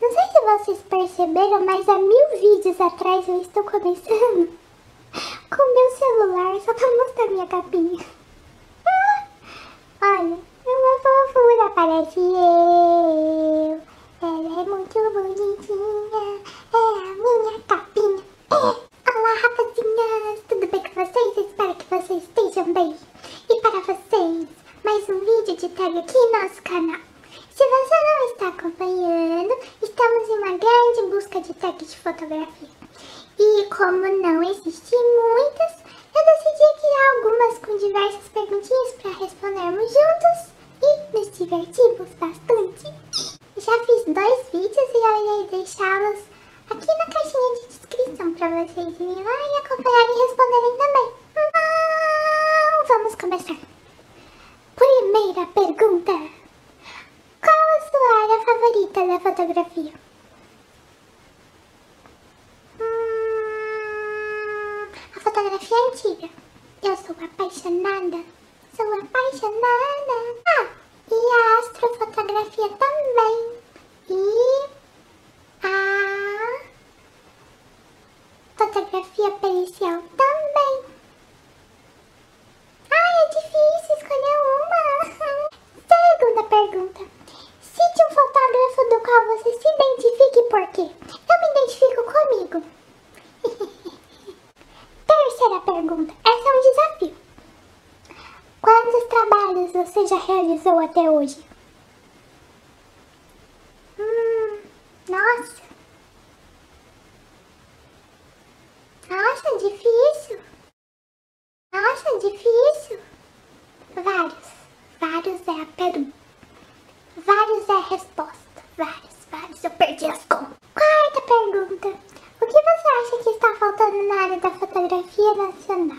Não sei se vocês perceberam, mas há mil vídeos atrás eu estou começando com meu celular só pra mostrar minha capinha. Olha, uma fofura, parece eu. Ela é muito bonitinha, é a minha capinha. É. Olá, rapazinhas, tudo bem com vocês? Espero que vocês estejam bem. E para vocês, mais um vídeo de tag aqui no nosso canal. Se você não está acompanhando, estamos em uma grande busca de tags de fotografia. E como não existem muitas, eu decidi criar algumas com diversas perguntinhas para respondermos juntos e nos divertimos bastante. Já fiz dois vídeos e eu irei deixá-los aqui na caixinha de descrição para vocês irem lá e acompanharem e responderem também. Antiga. Eu sou apaixonada. Sou apaixonada. Ah, e a astrofotografia também. E a fotografia pericial também. Ai, é difícil escolher uma. Segunda pergunta. Cite um fotógrafo do qual você se identifique por quê? Eu me identifico comigo. Terceira pergunta. Essa é um desafio. Quantos trabalhos você já realizou até hoje? Hum, nossa. Nossa, difícil. Nossa, difícil. Vários. Vários é a pergunta. Vários é a resposta. Vários, vários. Eu perdi as contas. Quarta pergunta. O que você acha que está faltando na área da fotografia nacional?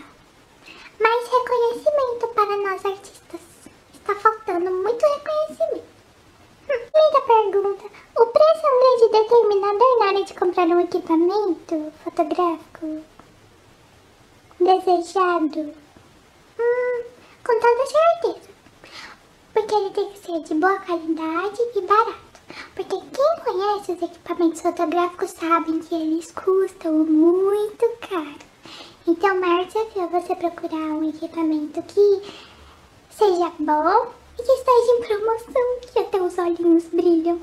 Mais reconhecimento para nós artistas. Está faltando muito reconhecimento. Hum, Quinta pergunta. O preço é um grande determinador na hora de comprar um equipamento fotográfico desejado? Hum, com toda certeza. Porque ele tem que ser de boa qualidade e barato. Porque quem conhece os equipamentos fotográficos sabe que eles custam muito caro. Então, o maior desafio é você procurar um equipamento que seja bom e que esteja em promoção, que até os olhinhos brilham.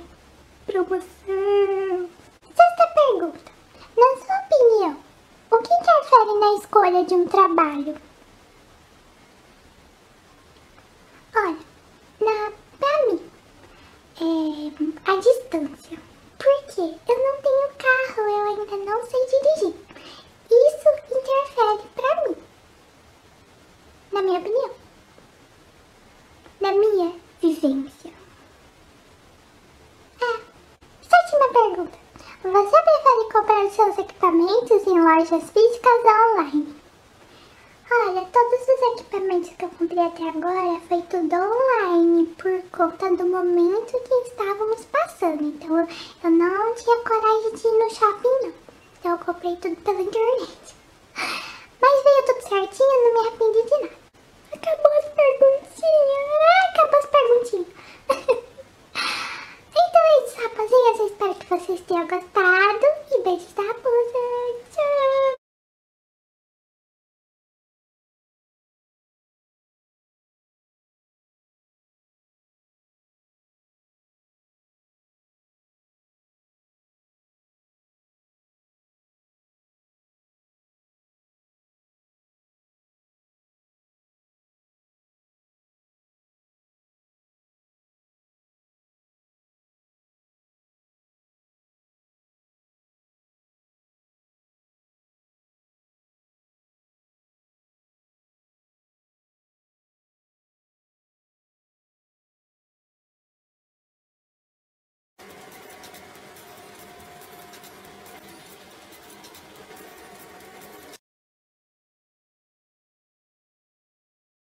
Promoção. Sexta pergunta. Na sua opinião, o que interfere na escolha de um trabalho? Olha, na, pra mim, é a distância. Porque eu não tenho carro, eu ainda não sei dirigir. Isso interfere pra mim. Na minha opinião. Na minha vivência. É. Sétima pergunta. Você prefere comprar seus equipamentos em lojas físicas ou online? Olha, todos os equipamentos que eu comprei até agora foi tudo online por conta do momento que estávamos passando. Então eu não tinha coragem de ir no shopping não. Então eu comprei tudo pela internet. Mas veio tudo certinho, eu não me arrependi de nada. Acabou as perguntinhas. Ah, acabou as perguntinhas. então é isso, rapazinhas. Eu espero que vocês tenham gostado. E beijos da raposa.